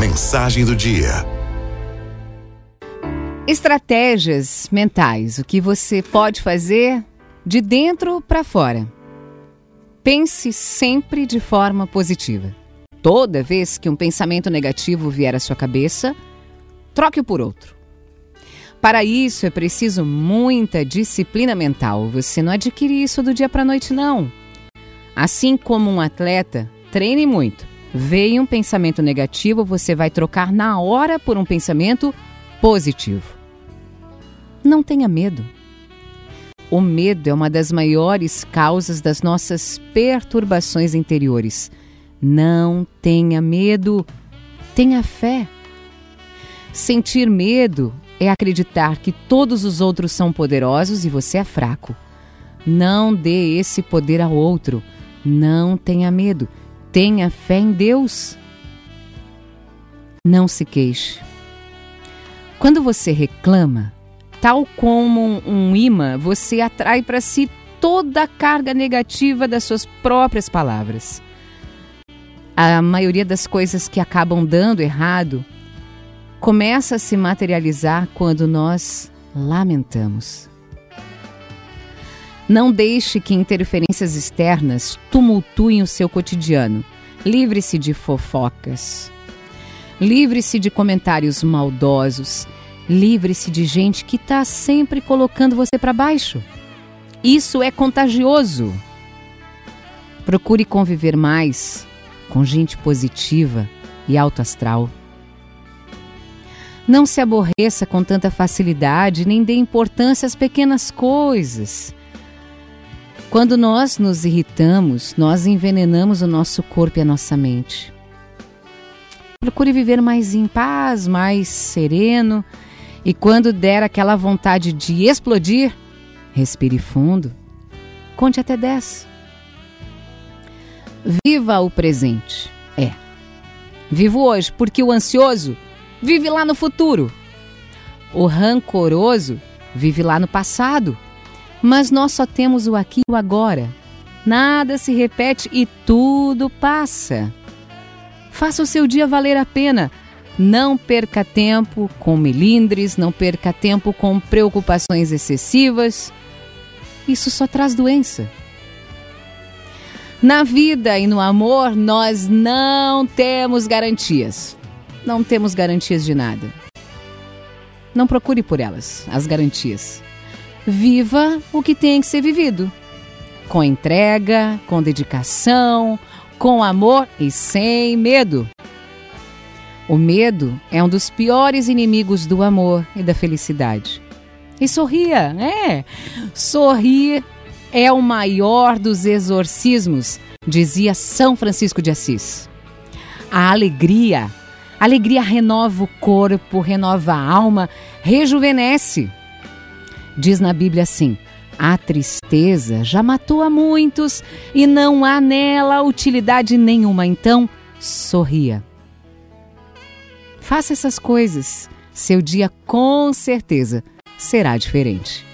Mensagem do dia. Estratégias mentais, o que você pode fazer de dentro para fora. Pense sempre de forma positiva. Toda vez que um pensamento negativo vier à sua cabeça, troque-o por outro. Para isso é preciso muita disciplina mental. Você não adquire isso do dia para a noite, não. Assim como um atleta, treine muito. Veio um pensamento negativo, você vai trocar na hora por um pensamento positivo. Não tenha medo. O medo é uma das maiores causas das nossas perturbações interiores. Não tenha medo, tenha fé. Sentir medo é acreditar que todos os outros são poderosos e você é fraco. Não dê esse poder ao outro. Não tenha medo. Tenha fé em Deus. Não se queixe. Quando você reclama, tal como um imã, você atrai para si toda a carga negativa das suas próprias palavras. A maioria das coisas que acabam dando errado começa a se materializar quando nós lamentamos. Não deixe que interferências externas tumultuem o seu cotidiano. Livre-se de fofocas. Livre-se de comentários maldosos. Livre-se de gente que está sempre colocando você para baixo. Isso é contagioso. Procure conviver mais com gente positiva e alto astral. Não se aborreça com tanta facilidade, nem dê importância às pequenas coisas. Quando nós nos irritamos, nós envenenamos o nosso corpo e a nossa mente. Procure viver mais em paz, mais sereno, e quando der aquela vontade de explodir, respire fundo. Conte até 10. Viva o presente. É. Vivo hoje, porque o ansioso vive lá no futuro. O rancoroso vive lá no passado. Mas nós só temos o aqui e o agora. Nada se repete e tudo passa. Faça o seu dia valer a pena. Não perca tempo com melindres, não perca tempo com preocupações excessivas. Isso só traz doença. Na vida e no amor, nós não temos garantias não temos garantias de nada. Não procure por elas, as garantias. Viva o que tem que ser vivido. Com entrega, com dedicação, com amor e sem medo. O medo é um dos piores inimigos do amor e da felicidade. E sorria, é. Sorrir é o maior dos exorcismos, dizia São Francisco de Assis. A alegria a alegria renova o corpo, renova a alma, rejuvenesce. Diz na Bíblia assim: a tristeza já matou a muitos e não há nela utilidade nenhuma. Então, sorria. Faça essas coisas. Seu dia com certeza será diferente.